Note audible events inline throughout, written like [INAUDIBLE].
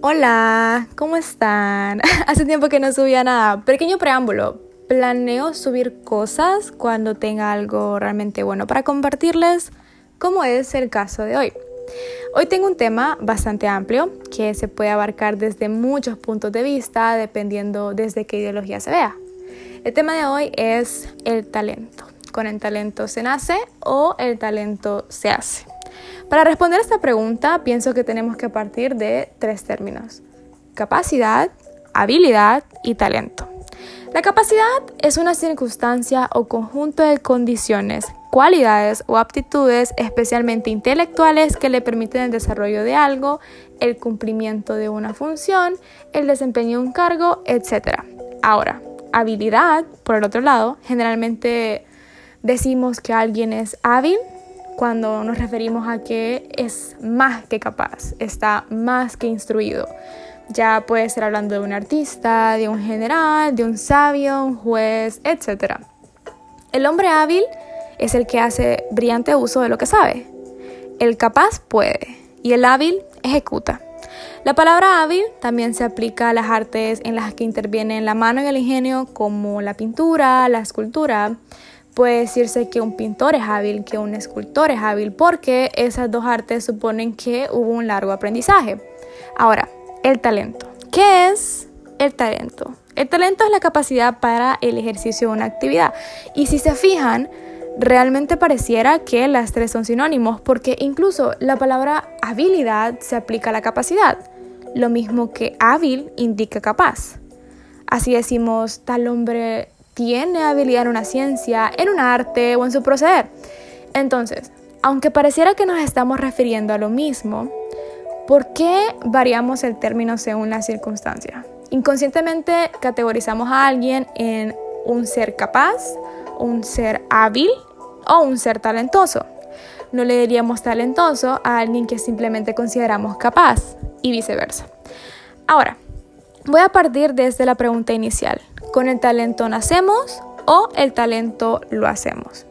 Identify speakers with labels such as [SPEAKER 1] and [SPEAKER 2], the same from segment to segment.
[SPEAKER 1] Hola, ¿cómo están? [LAUGHS] Hace tiempo que no subía nada. Pequeño preámbulo. Planeo subir cosas cuando tenga algo realmente bueno para compartirles, como es el caso de hoy. Hoy tengo un tema bastante amplio que se puede abarcar desde muchos puntos de vista, dependiendo desde qué ideología se vea. El tema de hoy es el talento. ¿Con el talento se nace o el talento se hace? Para responder esta pregunta, pienso que tenemos que partir de tres términos. Capacidad, habilidad y talento. La capacidad es una circunstancia o conjunto de condiciones, cualidades o aptitudes especialmente intelectuales que le permiten el desarrollo de algo, el cumplimiento de una función, el desempeño de un cargo, etc. Ahora, habilidad, por el otro lado, generalmente decimos que alguien es hábil cuando nos referimos a que es más que capaz, está más que instruido. Ya puede ser hablando de un artista, de un general, de un sabio, un juez, etc. El hombre hábil es el que hace brillante uso de lo que sabe. El capaz puede y el hábil ejecuta. La palabra hábil también se aplica a las artes en las que intervienen la mano y el ingenio como la pintura, la escultura, puede decirse que un pintor es hábil, que un escultor es hábil, porque esas dos artes suponen que hubo un largo aprendizaje. Ahora, el talento. ¿Qué es el talento? El talento es la capacidad para el ejercicio de una actividad. Y si se fijan, realmente pareciera que las tres son sinónimos, porque incluso la palabra habilidad se aplica a la capacidad, lo mismo que hábil indica capaz. Así decimos, tal hombre tiene habilidad en una ciencia, en un arte o en su proceder. Entonces, aunque pareciera que nos estamos refiriendo a lo mismo, ¿por qué variamos el término según la circunstancia? Inconscientemente categorizamos a alguien en un ser capaz, un ser hábil o un ser talentoso. No le diríamos talentoso a alguien que simplemente consideramos capaz y viceversa. Ahora, voy a partir desde la pregunta inicial. ¿Con el talento nacemos o el talento lo hacemos?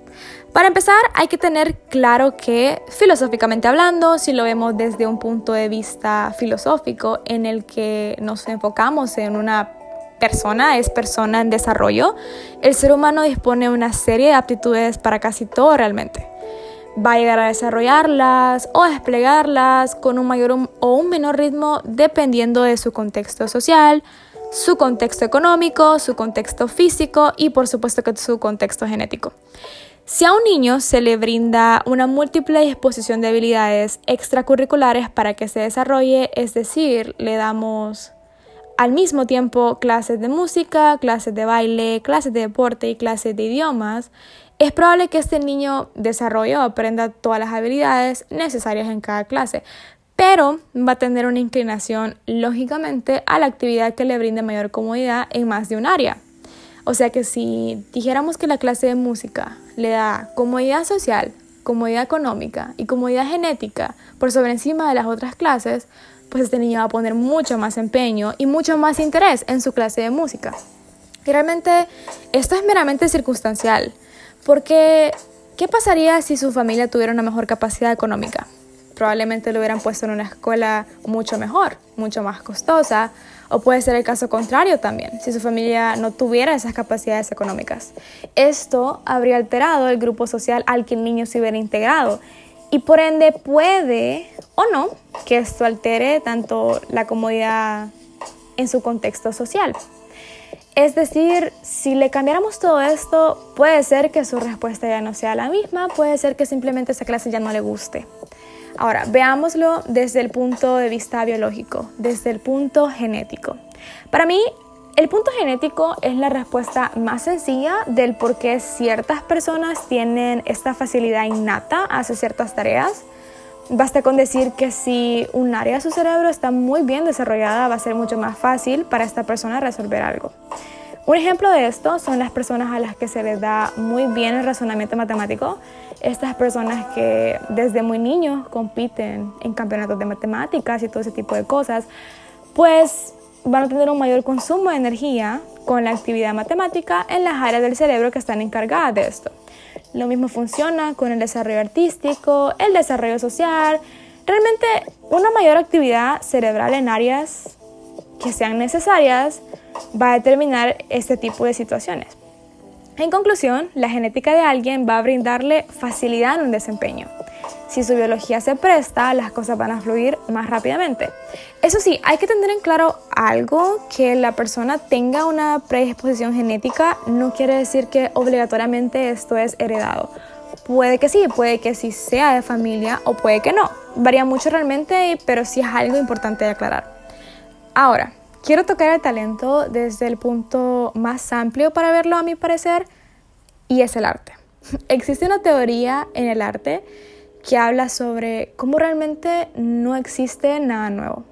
[SPEAKER 1] Para empezar, hay que tener claro que, filosóficamente hablando, si lo vemos desde un punto de vista filosófico en el que nos enfocamos en una persona, es persona en desarrollo, el ser humano dispone de una serie de aptitudes para casi todo realmente. Va a llegar a desarrollarlas o a desplegarlas con un mayor o un menor ritmo dependiendo de su contexto social, su contexto económico, su contexto físico y por supuesto que su contexto genético. Si a un niño se le brinda una múltiple disposición de habilidades extracurriculares para que se desarrolle, es decir, le damos al mismo tiempo clases de música, clases de baile, clases de deporte y clases de idiomas, es probable que este niño desarrolle o aprenda todas las habilidades necesarias en cada clase, pero va a tener una inclinación lógicamente a la actividad que le brinde mayor comodidad en más de un área. O sea que si dijéramos que la clase de música le da comodidad social, comodidad económica y comodidad genética por sobre encima de las otras clases, pues este niño va a poner mucho más empeño y mucho más interés en su clase de música. Y realmente esto es meramente circunstancial, porque ¿qué pasaría si su familia tuviera una mejor capacidad económica? Probablemente lo hubieran puesto en una escuela mucho mejor, mucho más costosa, o puede ser el caso contrario también, si su familia no tuviera esas capacidades económicas. Esto habría alterado el grupo social al que el niño se hubiera integrado y por ende puede o no que esto altere tanto la comodidad en su contexto social. Es decir, si le cambiáramos todo esto, puede ser que su respuesta ya no sea la misma, puede ser que simplemente esa clase ya no le guste. Ahora, veámoslo desde el punto de vista biológico, desde el punto genético. Para mí, el punto genético es la respuesta más sencilla del por qué ciertas personas tienen esta facilidad innata hacia ciertas tareas. Basta con decir que si un área de su cerebro está muy bien desarrollada, va a ser mucho más fácil para esta persona resolver algo. Un ejemplo de esto son las personas a las que se les da muy bien el razonamiento matemático estas personas que desde muy niños compiten en campeonatos de matemáticas y todo ese tipo de cosas, pues van a tener un mayor consumo de energía con la actividad matemática en las áreas del cerebro que están encargadas de esto. Lo mismo funciona con el desarrollo artístico, el desarrollo social, Realmente una mayor actividad cerebral en áreas que sean necesarias va a determinar este tipo de situaciones. En conclusión, la genética de alguien va a brindarle facilidad en un desempeño. Si su biología se presta, las cosas van a fluir más rápidamente. Eso sí, hay que tener en claro algo, que la persona tenga una predisposición genética no quiere decir que obligatoriamente esto es heredado. Puede que sí, puede que sí sea de familia o puede que no. Varía mucho realmente, pero sí es algo importante de aclarar. Ahora, quiero tocar el talento desde el punto más amplio para verlo a mi parecer y es el arte. [LAUGHS] Existe una teoría en el arte que habla sobre cómo realmente no existe nada nuevo.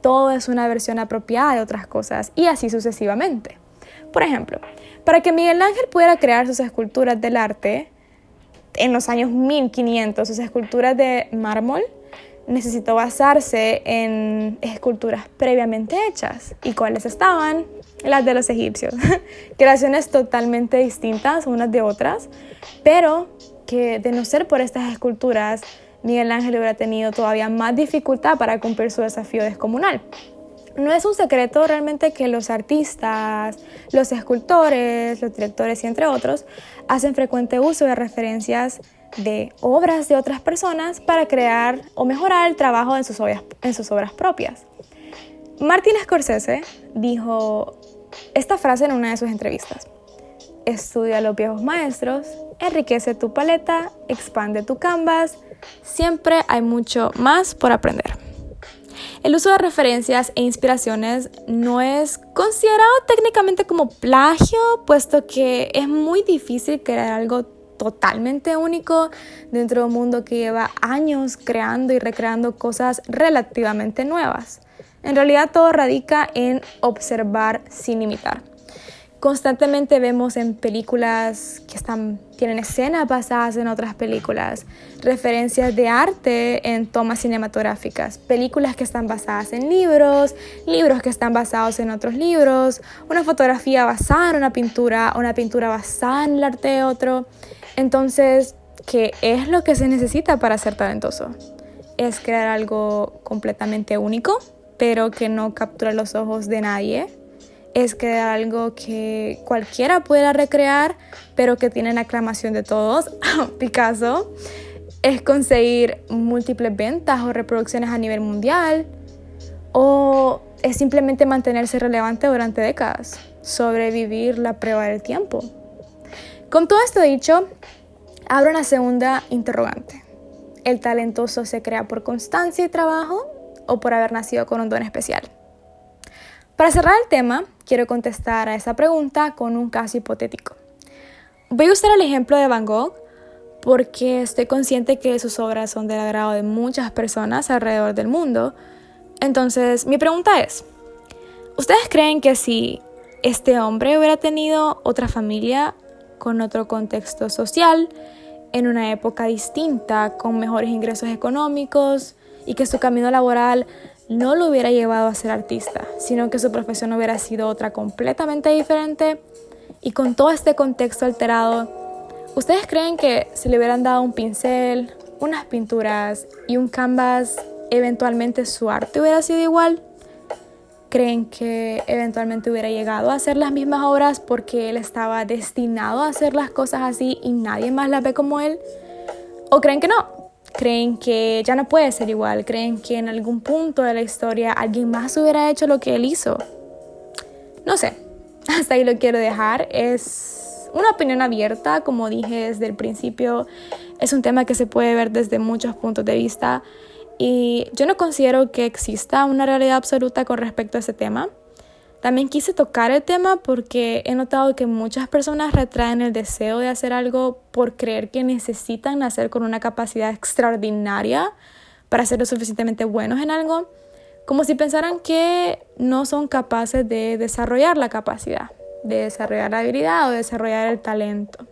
[SPEAKER 1] Todo es una versión apropiada de otras cosas y así sucesivamente. Por ejemplo, para que Miguel Ángel pudiera crear sus esculturas del arte en los años 1500, sus esculturas de mármol, necesitó basarse en esculturas previamente hechas. ¿Y cuáles estaban? Las de los egipcios. [LAUGHS] Creaciones totalmente distintas unas de otras, pero que de no ser por estas esculturas, Miguel Ángel hubiera tenido todavía más dificultad para cumplir su desafío descomunal. No es un secreto realmente que los artistas, los escultores, los directores y entre otros hacen frecuente uso de referencias de obras de otras personas para crear o mejorar el trabajo en sus obras, en sus obras propias. Martin Scorsese dijo esta frase en una de sus entrevistas. Estudia a los viejos maestros enriquece tu paleta, expande tu canvas, siempre hay mucho más por aprender. El uso de referencias e inspiraciones no es considerado técnicamente como plagio, puesto que es muy difícil crear algo totalmente único dentro de un mundo que lleva años creando y recreando cosas relativamente nuevas. En realidad todo radica en observar sin imitar. Constantemente vemos en películas que están, tienen escenas basadas en otras películas, referencias de arte en tomas cinematográficas, películas que están basadas en libros, libros que están basados en otros libros, una fotografía basada en una pintura, una pintura basada en el arte de otro. Entonces, ¿qué es lo que se necesita para ser talentoso? Es crear algo completamente único, pero que no captura los ojos de nadie es que algo que cualquiera pueda recrear, pero que tiene la aclamación de todos, [LAUGHS] Picasso, es conseguir múltiples ventas o reproducciones a nivel mundial, o es simplemente mantenerse relevante durante décadas, sobrevivir la prueba del tiempo. Con todo esto dicho, abro una segunda interrogante. ¿El talentoso se crea por constancia y trabajo o por haber nacido con un don especial? Para cerrar el tema, quiero contestar a esa pregunta con un caso hipotético. Voy a usar el ejemplo de Van Gogh porque estoy consciente que sus obras son del agrado de muchas personas alrededor del mundo. Entonces, mi pregunta es, ¿ustedes creen que si este hombre hubiera tenido otra familia con otro contexto social, en una época distinta, con mejores ingresos económicos y que su camino laboral no lo hubiera llevado a ser artista, sino que su profesión hubiera sido otra completamente diferente y con todo este contexto alterado, ¿ustedes creen que si le hubieran dado un pincel, unas pinturas y un canvas, eventualmente su arte hubiera sido igual? ¿Creen que eventualmente hubiera llegado a hacer las mismas obras porque él estaba destinado a hacer las cosas así y nadie más las ve como él? ¿O creen que no? creen que ya no puede ser igual, creen que en algún punto de la historia alguien más hubiera hecho lo que él hizo. No sé, [LAUGHS] hasta ahí lo quiero dejar. Es una opinión abierta, como dije desde el principio, es un tema que se puede ver desde muchos puntos de vista y yo no considero que exista una realidad absoluta con respecto a ese tema. También quise tocar el tema porque he notado que muchas personas retraen el deseo de hacer algo por creer que necesitan nacer con una capacidad extraordinaria para ser lo suficientemente buenos en algo, como si pensaran que no son capaces de desarrollar la capacidad, de desarrollar la habilidad o desarrollar el talento.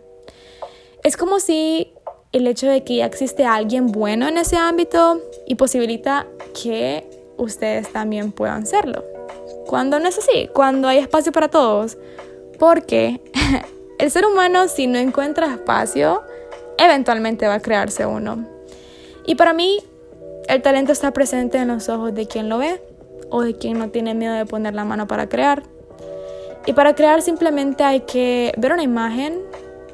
[SPEAKER 1] Es como si el hecho de que ya existe alguien bueno en ese ámbito y posibilita que ustedes también puedan serlo cuando no es así, cuando hay espacio para todos. Porque [LAUGHS] el ser humano si no encuentra espacio, eventualmente va a crearse uno. Y para mí, el talento está presente en los ojos de quien lo ve o de quien no tiene miedo de poner la mano para crear. Y para crear simplemente hay que ver una imagen,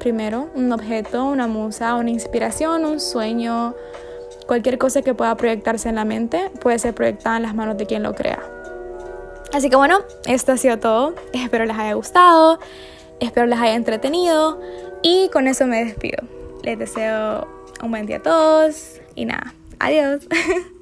[SPEAKER 1] primero, un objeto, una musa, una inspiración, un sueño, cualquier cosa que pueda proyectarse en la mente puede ser proyectada en las manos de quien lo crea. Así que bueno, esto ha sido todo. Espero les haya gustado, espero les haya entretenido y con eso me despido. Les deseo un buen día a todos y nada, adiós. [LAUGHS]